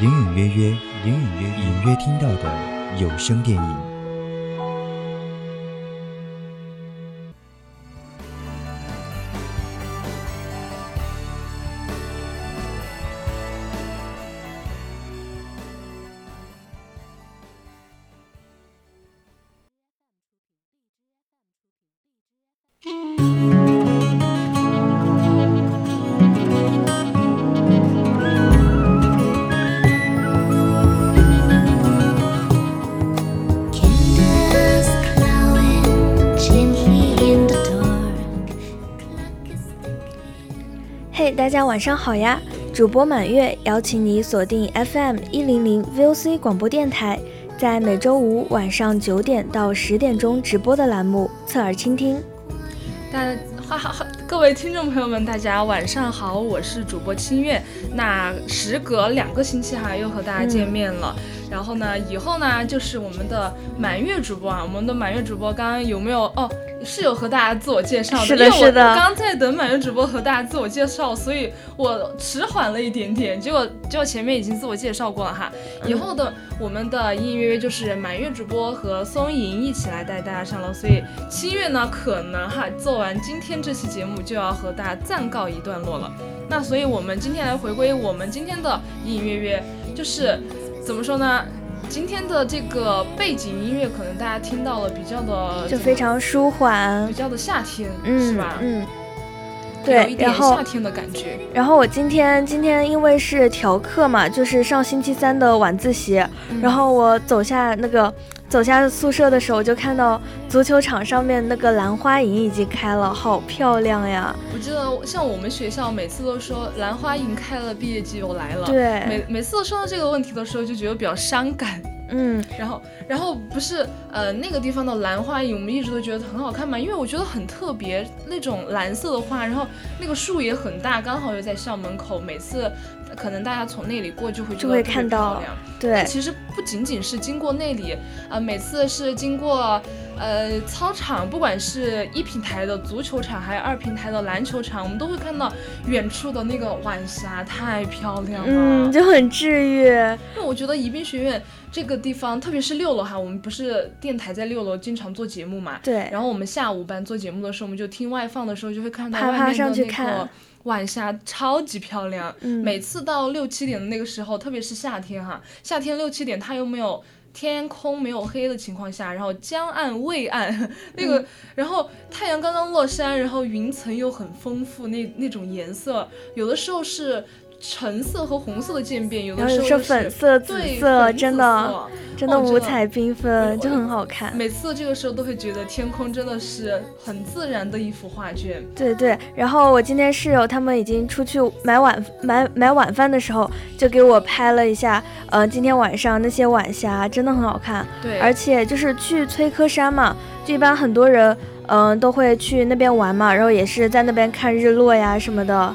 隐隐约约，隐隐约隐约听到的有声电影。嘿大家晚上好呀！主播满月邀请你锁定 FM 一零零 VOC 广播电台，在每周五晚上九点到十点钟直播的栏目《侧耳倾听》。大家哈哈，各位听众朋友们，大家晚上好，我是主播清月。那时隔两个星期哈，又和大家见面了。然后呢，以后呢就是我们的满月主播啊，我们的满月主播刚刚有没有哦？是有和大家自我介绍的，是的，是的。刚在等满月主播和大家自我介绍，所以我迟缓了一点点。结果，结果前面已经自我介绍过了哈。以后的我们的隐隐约约就是满月主播和松莹一起来带大家上楼，所以七月呢，可能哈做完今天这期节目就要和大家暂告一段落了。那所以我们今天来回归我们今天的隐隐约约，就是怎么说呢？今天的这个背景音乐，可能大家听到了比较的就非常舒缓，比较的夏天，是吧？嗯，对，然后夏天的感觉。然后我今天今天因为是调课嘛，就是上星期三的晚自习，然后我走下那个。走下宿舍的时候，就看到足球场上面那个兰花楹已经开了，好漂亮呀！我记得像我们学校每次都说兰花楹开了，毕业季又来了。对，每每次说到这个问题的时候，就觉得比较伤感。嗯，然后，然后不是，呃，那个地方的兰花楹，我们一直都觉得很好看嘛，因为我觉得很特别，那种蓝色的花，然后那个树也很大，刚好又在校门口，每次。可能大家从那里过就会就会看到，对，其实不仅仅是经过那里，呃，每次是经过呃操场，不管是一平台的足球场，还有二平台的篮球场，我们都会看到远处的那个晚霞，太漂亮了，嗯，就很治愈。因为我觉得宜宾学院这个地方，特别是六楼哈，我们不是电台在六楼经常做节目嘛，对，然后我们下午班做节目的时候，我们就听外放的时候，就会看到外面的那个。晚霞超级漂亮，每次到六七点的那个时候，特别是夏天哈，夏天六七点它又没有天空没有黑的情况下，然后江岸未暗，那个，然后太阳刚刚落山，然后云层又很丰富，那那种颜色，有的时候是。橙色和红色的渐变，有的时候是粉色、紫色，真的真的五彩缤纷，就很好看。每次这个时候都会觉得天空真的是很自然的一幅画卷。对对，然后我今天室友他们已经出去买晚买买晚饭的时候，就给我拍了一下，呃，今天晚上那些晚霞真的很好看。对，而且就是去崔科山嘛，就一般很多人嗯都会去那边玩嘛，然后也是在那边看日落呀什么的。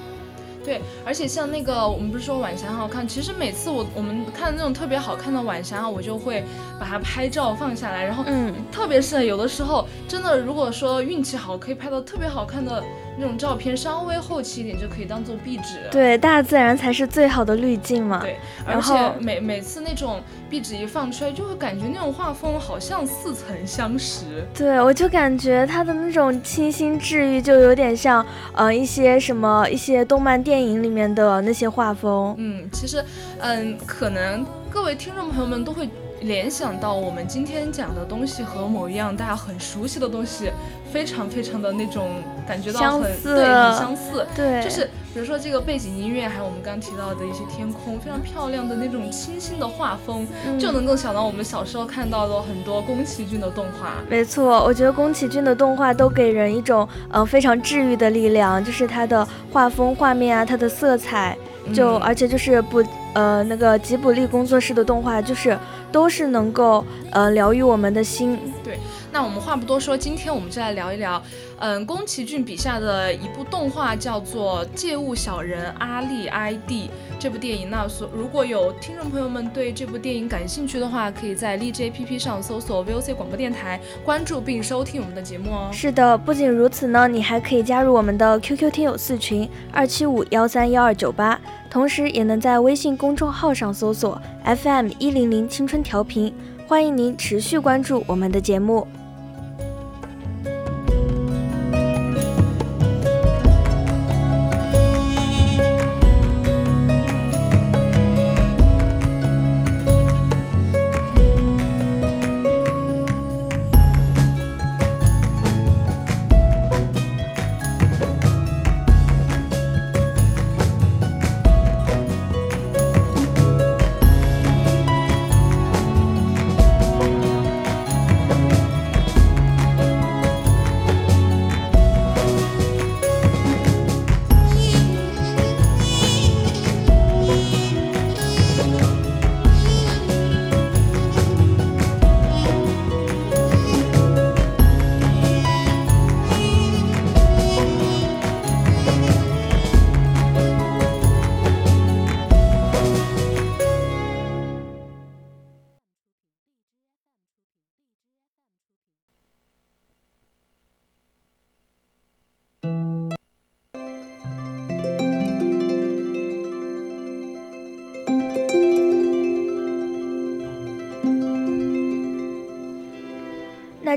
对，而且像那个，我们不是说晚霞很好看，其实每次我我们看那种特别好看的晚霞，我就会把它拍照放下来，然后，嗯，特别是有的时候，真的如果说运气好，可以拍到特别好看的。那种照片稍微后期一点就可以当做壁纸，对，大自然才是最好的滤镜嘛。对，而且每每次那种壁纸一放出来，就会感觉那种画风好像似曾相识。对，我就感觉它的那种清新治愈，就有点像，呃，一些什么一些动漫电影里面的那些画风。嗯，其实，嗯，可能。各位听众朋友们都会。联想到我们今天讲的东西和某一样大家很熟悉的东西，非常非常的那种感觉到很对，很相似。对，就是比如说这个背景音乐，还有我们刚提到的一些天空，非常漂亮的那种清新的画风，就能够想到我们小时候看到的很多宫崎骏的动画。没错，我觉得宫崎骏的动画都给人一种呃非常治愈的力量，就是它的画风、画面啊，它的色彩，就而且就是不呃那个吉卜力工作室的动画就是。都是能够呃疗愈我们的心。对，那我们话不多说，今天我们就来聊一聊，嗯，宫崎骏笔下的一部动画叫做《借物小人阿力 ID》这部电影。那所如果有听众朋友们对这部电影感兴趣的话，可以在荔枝 APP 上搜索 VOC 广播电台，关注并收听我们的节目哦。是的，不仅如此呢，你还可以加入我们的 QQ 听友四群二七五幺三幺二九八。同时，也能在微信公众号上搜索 FM 一零零青春调频，欢迎您持续关注我们的节目。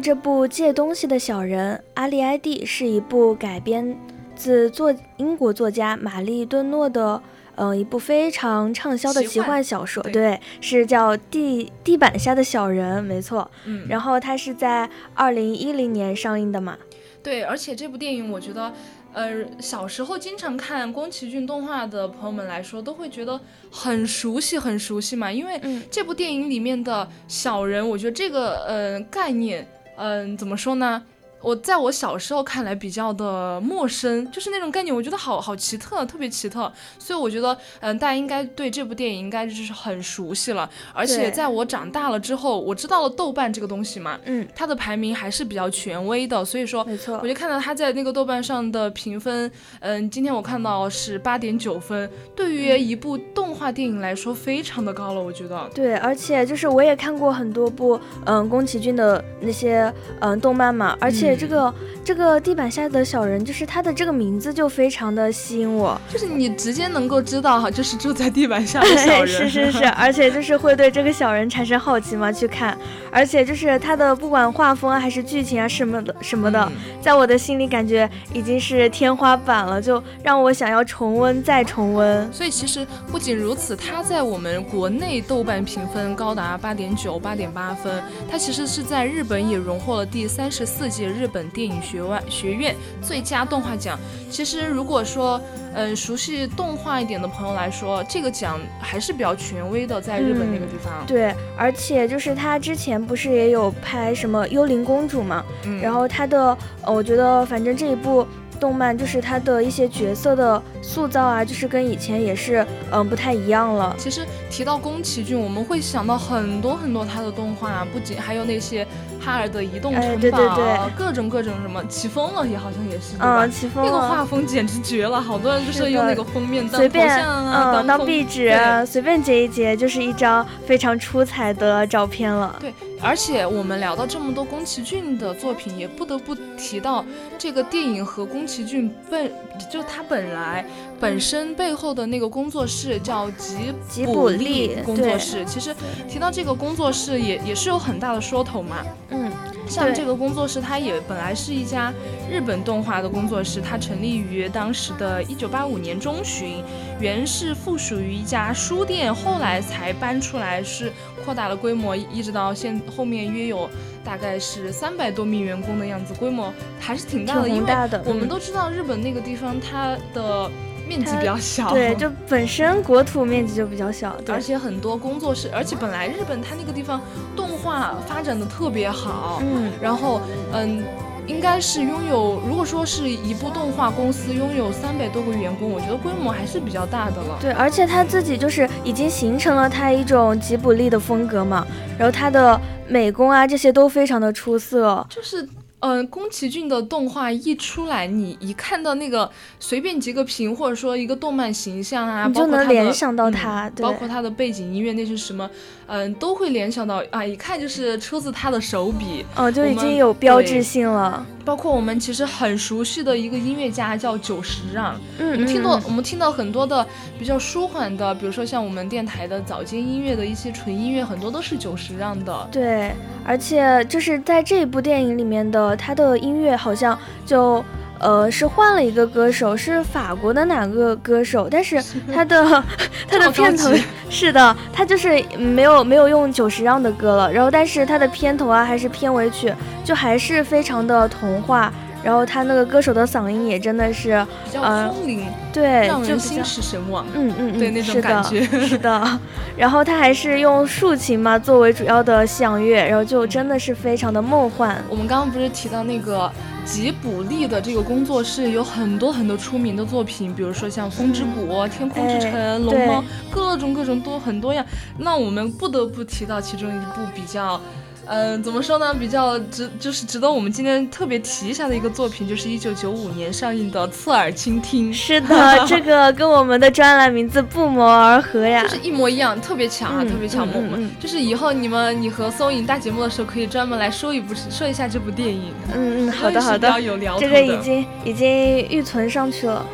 这部借东西的小人阿利埃蒂是一部改编自作英国作家玛丽顿诺的，呃，一部非常畅销的奇幻小说。对，是叫地地板下的小人，没错。嗯，然后它是在二零一零年上映的嘛？对，而且这部电影，我觉得，呃，小时候经常看宫崎骏动画的朋友们来说，都会觉得很熟悉，很熟悉嘛。因为这部电影里面的小人，我觉得这个呃概念。嗯，怎么说呢？我在我小时候看来比较的陌生，就是那种概念，我觉得好好奇特，特别奇特。所以我觉得，嗯，大家应该对这部电影应该就是很熟悉了。而且在我长大了之后，我知道了豆瓣这个东西嘛，嗯，它的排名还是比较权威的。所以说，没错，我就看到它在那个豆瓣上的评分，嗯，今天我看到是八点九分，对于一部动画电影来说，非常的高了，我觉得。对，而且就是我也看过很多部，嗯，宫崎骏的那些，嗯，动漫嘛，而且。这个这个地板下的小人，就是他的这个名字就非常的吸引我，就是你直接能够知道哈，就是住在地板下的小人，是是是，而且就是会对这个小人产生好奇嘛，去看，而且就是他的不管画风啊，还是剧情啊什么的什么的，在我的心里感觉已经是天花板了，就让我想要重温再重温。所以其实不仅如此，他在我们国内豆瓣评分高达八点九、八点八分，他其实是在日本也荣获了第三十四届日。日本电影学院学院最佳动画奖，其实如果说，嗯，熟悉动画一点的朋友来说，这个奖还是比较权威的，在日本那个地方。对，而且就是他之前不是也有拍什么《幽灵公主》嘛，然后他的，我觉得反正这一部。动漫就是它的一些角色的塑造啊，就是跟以前也是嗯不太一样了。其实提到宫崎骏，我们会想到很多很多他的动画，不仅还有那些哈尔的移动城堡，各种各种什么起风了也好像也是，嗯，起风那个画风简直绝了，好多人就是用那个封面随便嗯当壁纸，随便截一截就是一张非常出彩的照片了。对。而且我们聊到这么多宫崎骏的作品，也不得不提到这个电影和宫崎骏本就他本来，本身背后的那个工作室叫吉吉卜力工作室。其实提到这个工作室，也也是有很大的说头嘛。嗯，像这个工作室，它也本来是一家日本动画的工作室，它成立于当时的一九八五年中旬，原是附属于一家书店，后来才搬出来，是扩大了规模，一直到现后面约有。大概是三百多名员工的样子，规模还是挺大的。因为我们都知道日本那个地方它的面积比较小，对，就本身国土面积就比较小，而且很多工作室，而且本来日本它那个地方动画发展的特别好，嗯，然后嗯。应该是拥有，如果说是一部动画公司拥有三百多个员工，我觉得规模还是比较大的了。对，而且他自己就是已经形成了他一种吉卜力的风格嘛，然后他的美工啊这些都非常的出色，就是。嗯，宫崎骏的动画一出来，你一看到那个随便截个屏，或者说一个动漫形象啊，你就能联想到他，包括他的背景音乐那些什么，嗯，都会联想到啊，一看就是出自他的手笔，哦，就已经有标志性了。包括我们其实很熟悉的一个音乐家叫久石让，嗯，我们听到我们听到很多的比较舒缓的，比如说像我们电台的早间音乐的一些纯音乐，很多都是久石让的。对，而且就是在这一部电影里面的他的音乐好像就。呃，是换了一个歌手，是法国的哪个歌手？但是他的 他的片头 是的，他就是没有没有用久石让的歌了。然后，但是他的片头啊，还是片尾曲，就还是非常的童话。然后他那个歌手的嗓音也真的是比较空灵，对，让人心驰神往。嗯嗯嗯，对那种感觉 是的。然后他还是用竖琴嘛作为主要的响乐，然后就真的是非常的梦幻。我们刚刚不是提到那个。吉卜力的这个工作室有很多很多出名的作品，比如说像《风之谷》《天空之城》《龙猫》，各种各种多很多样。那我们不得不提到其中一部比较。嗯，怎么说呢？比较值，就是值得我们今天特别提一下的一个作品，就是一九九五年上映的《侧耳倾听》。是的，这个跟我们的专栏名字不谋而合呀，就是一模一样，特别强啊，特别强。我们就是以后你们你和松影大节目的时候，可以专门来说一部，说一下这部电影。嗯嗯，好的好的，这个已经已经预存上去了。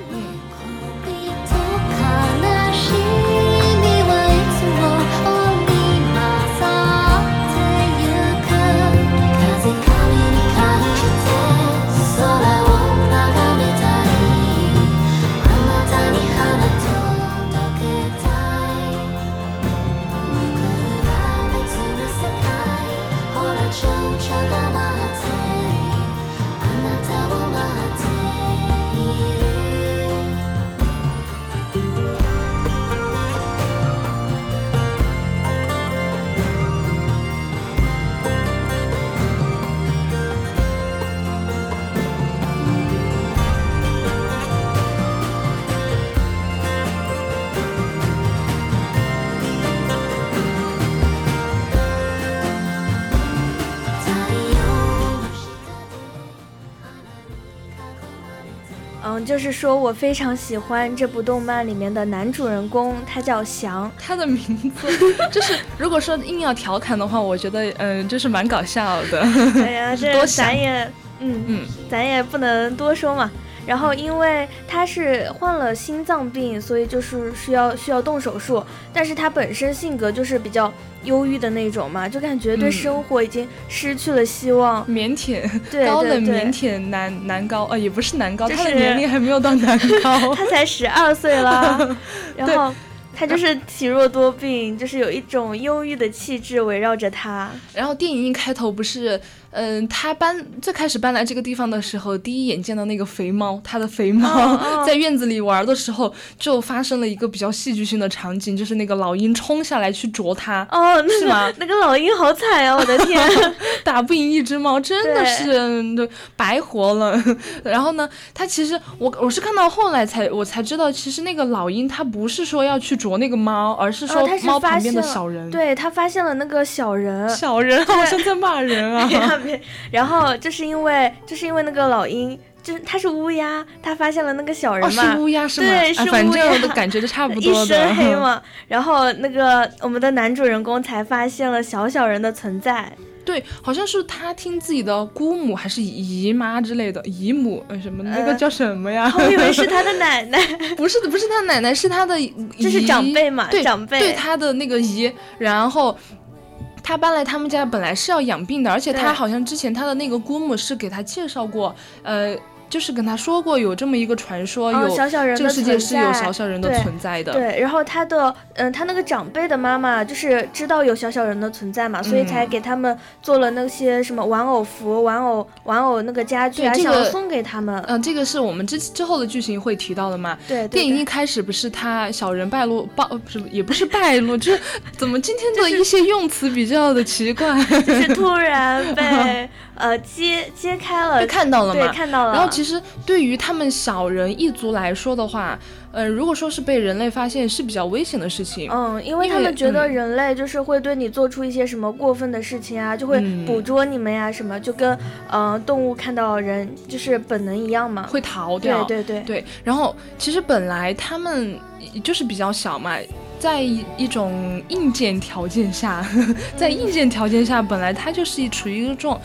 就是说我非常喜欢这部动漫里面的男主人公，他叫翔。他的名字就是，如果说硬要调侃的话，我觉得嗯，就是蛮搞笑的。哎呀，这咱也嗯嗯，咱也不能多说嘛。然后，因为他是患了心脏病，所以就是需要需要动手术。但是他本身性格就是比较忧郁的那种嘛，就感觉对生活已经失去了希望。腼腆，对高冷腼腆男男高，呃，也不是男高，他的年龄还没有到男高，他才十二岁啦。然后。他就是体弱多病，就是有一种忧郁的气质围绕着他。然后电影一开头不是，嗯，他搬最开始搬来这个地方的时候，第一眼见到那个肥猫，他的肥猫 在院子里玩的时候，就发生了一个比较戏剧性的场景，就是那个老鹰冲下来去啄他。哦，是吗？那个老鹰好惨啊！我的天，打不赢一只猫，真的是白活了。然后呢，他其实我我是看到后来才我才知道，其实那个老鹰它不是说要去。啄那个猫，而是说猫旁边的小人。对他发现了那个小人，小人好像在骂人啊。然后就是因为就是因为那个老鹰，就是他是乌鸦，他发现了那个小人嘛。是乌鸦是吗？对，是乌鸦。反正的感觉就 差不多。一身黑嘛。然后那个我们的男主人公才发现了小小人的存在。对，好像是他听自己的姑母还是姨妈之类的姨母，呃，什么那个叫什么呀？我以为是他的 奶奶，不是的，不是他奶奶，是他的，这是长辈嘛？对，长辈，对他的那个姨，然后。他搬来他们家本来是要养病的，而且他好像之前他的那个姑母是给他介绍过，呃。就是跟他说过有这么一个传说，有小小人这个世界是有小小人的存在的。对，然后他的嗯，他那个长辈的妈妈就是知道有小小人的存在嘛，所以才给他们做了那些什么玩偶服、玩偶玩偶那个家具啊，想送给他们。嗯，这个是我们之之后的剧情会提到的嘛？对。电影一开始不是他小人败露暴，不是也不是败露，就是怎么今天的一些用词比较的奇怪，就是突然被。呃，揭揭开了，看到了吗？看到了。然后其实对于他们小人一族来说的话，呃，如果说是被人类发现，是比较危险的事情。嗯，因为他们觉得人类就是会对你做出一些什么过分的事情啊，就会捕捉你们呀，什么就跟呃动物看到人就是本能一样嘛，会逃掉。对对对对。然后其实本来他们就是比较小嘛。在一种硬件条件下，在硬件条件下，本来它就是处于一个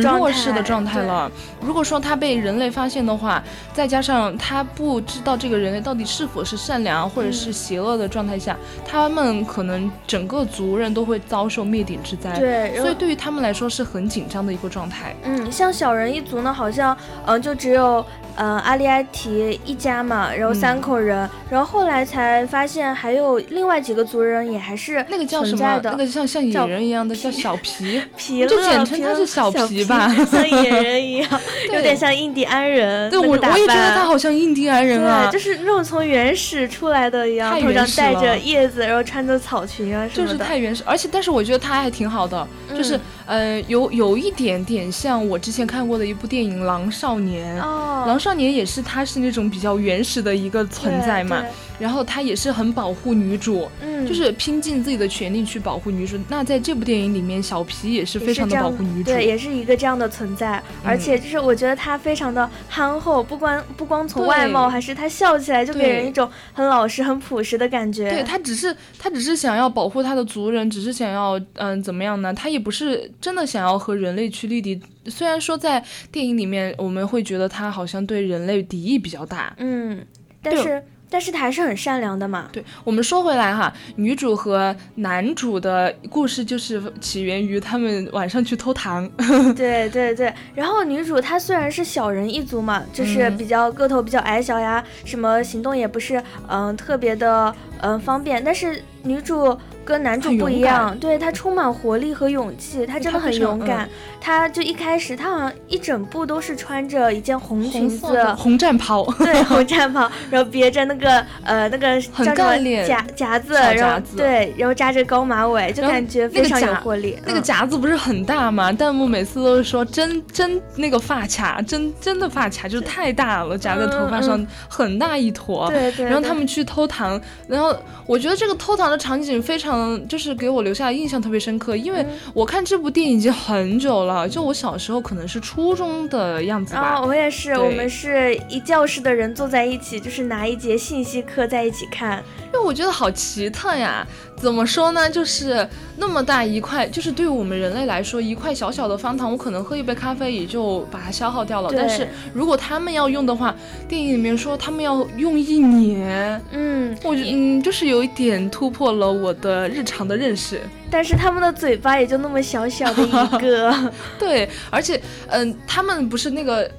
弱势的状态了。如果说它被人类发现的话，再加上他不知道这个人类到底是否是善良或者是邪恶的状态下，他们可能整个族人都会遭受灭顶之灾。对，所以对于他们来说是很紧张的一个状态。嗯，像小人一族呢，好像嗯就只有。呃，阿利埃提一家嘛，然后三口人，然后后来才发现还有另外几个族人也还是那个叫什么？那个像像野人一样的叫小皮 皮就简称他是小皮吧，像野人一样，有点像印第安人。对，我我也觉得他好像印第安人啊，就是那种从原始出来的一样，头上戴着叶子，然后穿着草裙啊什么的。就是太原始，而且但是我觉得他还挺好的，就是呃有有一点点像我之前看过的一部电影《狼少年》哦，狼。少年也是，他是那种比较原始的一个存在嘛。然后他也是很保护女主，嗯，就是拼尽自己的全力去保护女主。那在这部电影里面，小皮也是非常的保护女主，对，也是一个这样的存在。而且就是我觉得他非常的憨厚，不光不光从外貌，还是他笑起来就给人一种很老实、很朴实的感觉。对他只是他只是想要保护他的族人，只是想要嗯怎么样呢？他也不是真的想要和人类去立敌。虽然说在电影里面我们会觉得他好像对人类敌意比较大，嗯，但是。但是他还是很善良的嘛。对我们说回来哈，女主和男主的故事就是起源于他们晚上去偷糖。对对对，然后女主她虽然是小人一族嘛，就是比较个头比较矮小呀，什么行动也不是嗯特别的嗯方便，但是女主。跟男主不一样，对他充满活力和勇气，他真的很勇敢。他就一开始，他好像一整部都是穿着一件红裙子，红战袍，对，红战袍，然后别着那个呃那个很干练夹夹子，然后对，然后扎着高马尾，就感觉非常有活力。那个夹子不是很大吗？弹幕每次都是说真真那个发卡，真真的发卡就是太大了，夹在头发上很大一坨。对对。然后他们去偷糖，然后我觉得这个偷糖的场景非常。嗯，就是给我留下的印象特别深刻，因为我看这部电影已经很久了，就我小时候可能是初中的样子吧。我也是，我们是一教室的人坐在一起，就是拿一节信息课在一起看。因为我觉得好奇特呀。怎么说呢？就是那么大一块，就是对于我们人类来说，一块小小的方糖，我可能喝一杯咖啡也就把它消耗掉了。但是如果他们要用的话，电影里面说他们要用一年，嗯，我嗯，就是有一点突破了我的日常的认识。但是他们的嘴巴也就那么小小的一个，对，而且嗯，他们不是那个。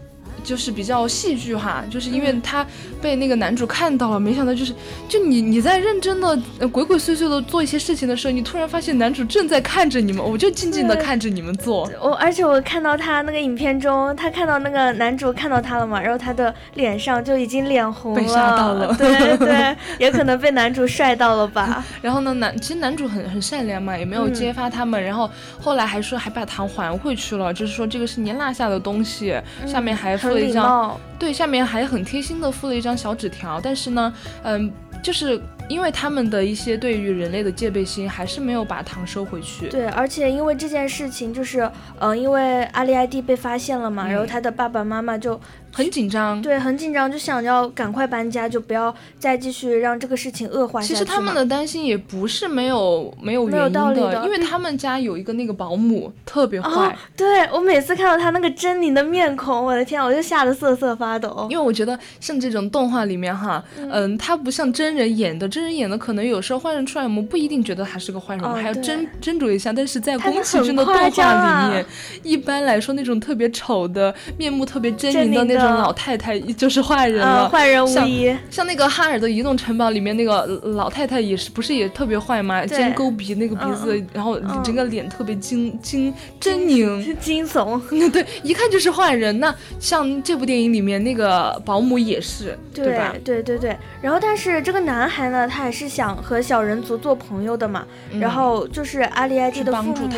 就是比较戏剧化，就是因为他被那个男主看到了，没想到就是，就你你在认真的鬼鬼祟祟的做一些事情的时候，你突然发现男主正在看着你们，我就静静的看着你们做。我而且我看到他那个影片中，他看到那个男主看到他了嘛，然后他的脸上就已经脸红了，被吓到了。对对，也可能被男主帅到了吧。然后呢，男其实男主很很善良嘛，也没有揭发他们，然后后来还说还把糖还回去了，就是说这个是你落下的东西，下面还附。一张对，下面还很贴心的附了一张小纸条，但是呢，嗯，就是因为他们的一些对于人类的戒备心，还是没有把糖收回去。对，而且因为这件事情，就是，嗯，因为阿丽埃蒂被发现了嘛，然后他的爸爸妈妈就。很紧张。对，很紧张，就想要赶快搬家，就不要再继续让这个事情恶化下去。其实他们的担心也不是没有没有原因的，因为他们家有一个那个保姆特别坏。对我每次看到他那个狰狞的面孔，我的天，我就吓得瑟瑟发抖。因为我觉得像这种动画里面哈，嗯，他不像真人演的，真人演的可能有时候坏人出来，我们不一定觉得他是个坏人，还要斟斟酌一下。但是在宫崎骏的动画里面，一般来说那种特别丑的、面目特别狰狞的那种老太太就是坏人了，坏人无疑。像那个哈尔的移动城堡里面那个老太太也是，不是也特别坏吗？尖勾鼻，那个鼻子，然后整个脸特别惊惊狰狞、惊悚。对，一看就是坏人。那像这部电影里面那个保姆也是，对吧？对对对。然后，但是这个男孩呢，他还是想和小人族做朋友的嘛。然后就是阿丽埃蒂的父母。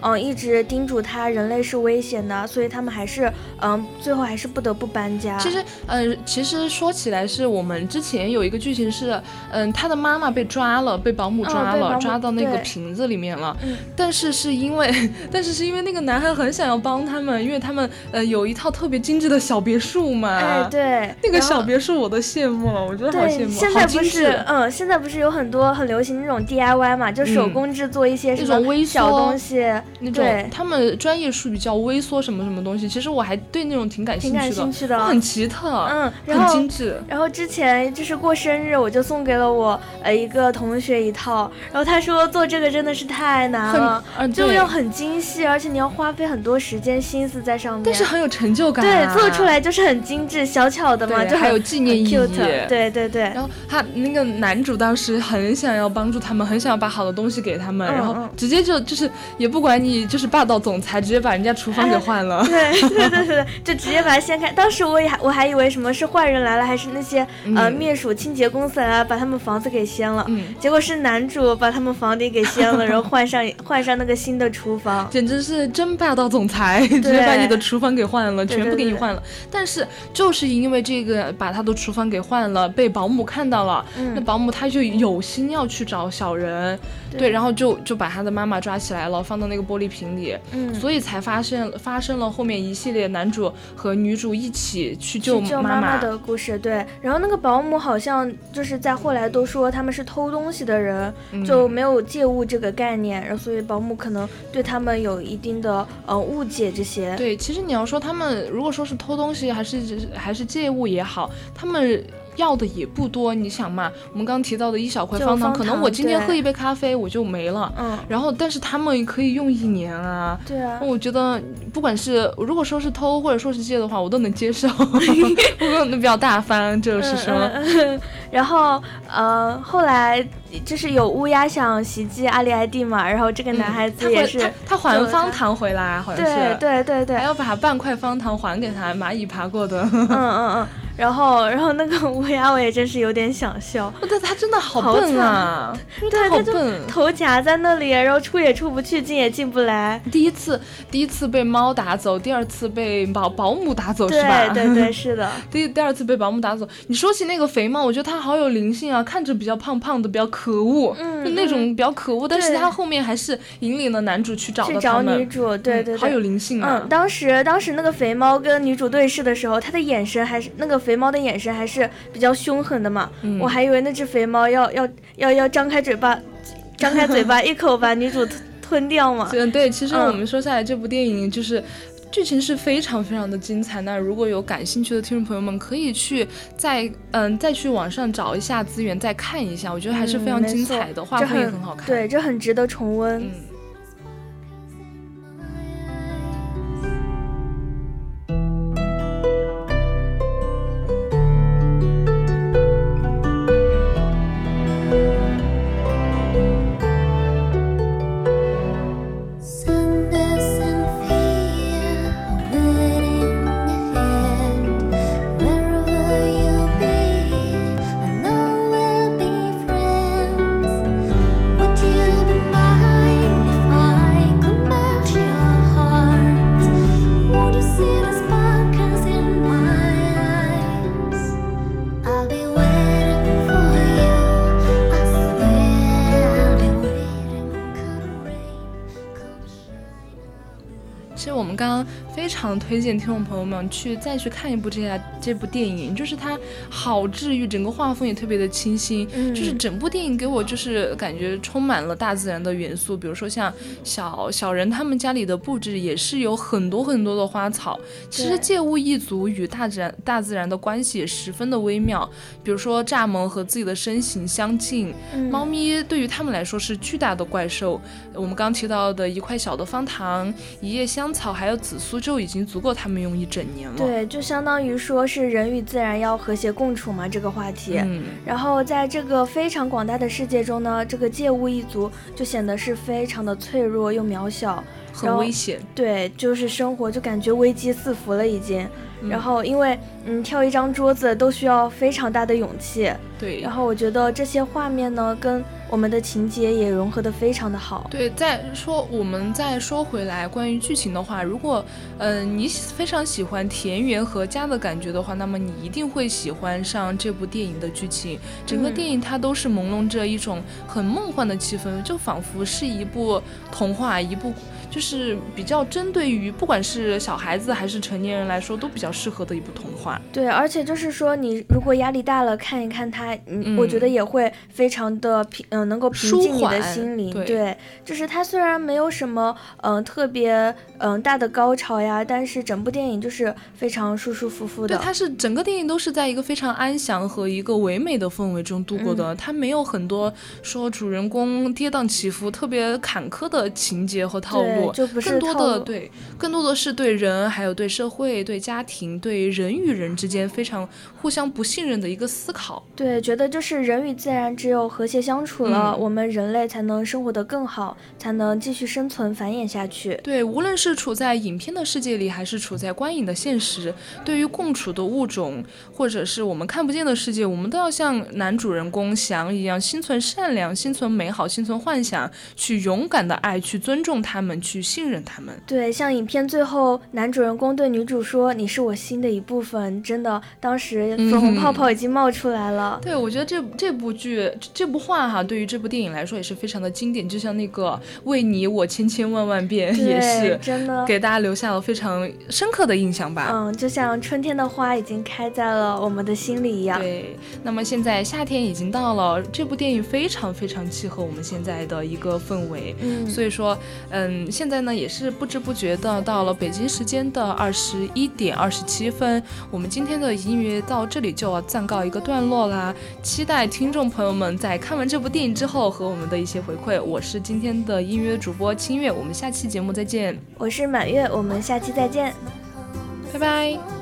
嗯，一直叮嘱他人类是危险的，所以他们还是嗯，最后还是不得不搬家。其实，呃，其实说起来是我们之前有一个剧情是，嗯，他的妈妈被抓了，被保姆抓了，抓到那个瓶子里面了。嗯。但是是因为，但是是因为那个男孩很想要帮他们，因为他们呃有一套特别精致的小别墅嘛。哎，对。那个小别墅我都羡慕了，我觉得好羡慕。现在不是，嗯，现在不是有很多很流行那种 DIY 嘛，就手工制作一些什么小东西。那种他们专业术语叫微缩什么什么东西，其实我还对那种挺感兴趣的，很奇特，嗯，很精致。然后之前就是过生日，我就送给了我呃一个同学一套，然后他说做这个真的是太难了，就要很精细，而且你要花费很多时间心思在上面，但是很有成就感，对，做出来就是很精致小巧的嘛，就还有纪念意义，对对对。然后他那个男主当时很想要帮助他们，很想要把好的东西给他们，然后直接就就是也不管你就是。霸道总裁直接把人家厨房给换了，对对对对，就直接把它掀开。当 时我也还我还以为什么是坏人来了，还是那些呃灭鼠清洁公司来了，把他们房子给掀了。嗯，结果是男主把他们房顶给掀了，然后换上换上那个新的厨房，简直是真霸道总裁，直接把你的厨房给换了，全部给你换了。但是就是因为这个把他的厨房给换了，被保姆看到了，那保姆他就有心要去找小人，对，然后就就把他的妈妈抓起来了，放到那个玻璃瓶里。嗯，所以才发生发生了后面一系列男主和女主一起去救妈妈的故事。对，然后那个保姆好像就是在后来都说他们是偷东西的人，就没有借物这个概念，然后所以保姆可能对他们有一定的呃误解这些。对，其实你要说他们如果说是偷东西还是还是借物也好，他们。要的也不多，你想嘛，我们刚刚提到的一小块方糖，可能我今天喝一杯咖啡我就没了。嗯，然后但是他们可以用一年啊。对啊。我觉得不管是如果说是偷或者说是借的话，我都能接受。我可能比较大方，就是说。然后呃，后来就是有乌鸦想袭击阿里埃蒂嘛，然后这个男孩子也是他还方糖回来，好像是。对对对对。还要把半块方糖还给他，蚂蚁爬过的。嗯嗯嗯。然后，然后那个乌鸦我也真是有点想笑，但他真的好笨啊！对，好笨，头夹在那里，然后出也出不去，进也进不来。第一次，第一次被猫打走，第二次被保保姆打走，是吧？对对对，是的。第第二次被保姆打走。你说起那个肥猫，我觉得它好有灵性啊，看着比较胖胖的，比较可恶，就那种比较可恶。但是他后面还是引领了男主去找去找女主，对对对，好有灵性啊。嗯，当时当时那个肥猫跟女主对视的时候，他的眼神还是那个。肥猫的眼神还是比较凶狠的嘛，我还以为那只肥猫要要要要张开嘴巴，张开嘴巴 一口把女主吞掉嘛。嗯，对，其实我们说下来这部电影就是剧情是非常非常的精彩。那如果有感兴趣的听众朋友们，可以去再嗯再去网上找一下资源再看一下，我觉得还是非常精彩的，画风也很好看。对，这很值得重温。们常推荐听众朋友们去再去看一部这下这部电影，就是它好治愈，整个画风也特别的清新，就是整部电影给我就是感觉充满了大自然的元素，比如说像小小人他们家里的布置也是有很多很多的花草，其实借物一族与大自然大自然的关系也十分的微妙，比如说蚱蜢和自己的身形相近，猫咪对于他们来说是巨大的怪兽，我们刚提到的一块小的方糖，一叶香草，还有紫苏就已经足够他们用一整年了。对，就相当于说是人与自然要和谐共处嘛，这个话题。嗯。然后在这个非常广大的世界中呢，这个借物一族就显得是非常的脆弱又渺小，很危险。对，就是生活就感觉危机四伏了已经。然后，因为嗯，跳一张桌子都需要非常大的勇气。对。然后我觉得这些画面呢，跟我们的情节也融合的非常的好。对，再说我们再说回来，关于剧情的话，如果嗯你非常喜欢田园和家的感觉的话，那么你一定会喜欢上这部电影的剧情。整个电影它都是朦胧着一种很梦幻的气氛，就仿佛是一部童话，一部。就是比较针对于不管是小孩子还是成年人来说都比较适合的一部童话。对，而且就是说你如果压力大了看一看它，嗯，我觉得也会非常的平，嗯，能够平静你的心灵。对，就是它虽然没有什么，嗯，特别，嗯，大的高潮呀，但是整部电影就是非常舒舒服服的。对，它是整个电影都是在一个非常安详和一个唯美的氛围中度过的，它没有很多说主人公跌宕起伏、特别坎坷的情节和套路。就不是更多的对，更多的是对人，还有对社会、对家庭、对人与人之间非常互相不信任的一个思考。对，觉得就是人与自然只有和谐相处了，我们人类才能生活得更好，才能继续生存繁衍下去。对，无论是处在影片的世界里，还是处在观影的现实，对于共处的物种，或者是我们看不见的世界，我们都要像男主人公翔一样，心存善良，心存美好，心存幻想，去勇敢的爱，去尊重他们。去信任他们。对，像影片最后，男主人公对女主说：“你是我心的一部分。”真的，当时粉红泡泡已经冒出来了。对，我觉得这这部剧、这部话哈，对于这部电影来说也是非常的经典。就像那个“为你我千千万万遍”，也是真的给大家留下了非常深刻的印象吧。嗯，就像春天的花已经开在了我们的心里一样。对，那么现在夏天已经到了，这部电影非常非常契合我们现在的一个氛围。嗯，所以说，嗯。现在呢，也是不知不觉的到了北京时间的二十一点二十七分，我们今天的音乐到这里就要暂告一个段落啦。期待听众朋友们在看完这部电影之后和我们的一些回馈。我是今天的音乐主播清月，我们下期节目再见。我是满月，我们下期再见，拜拜。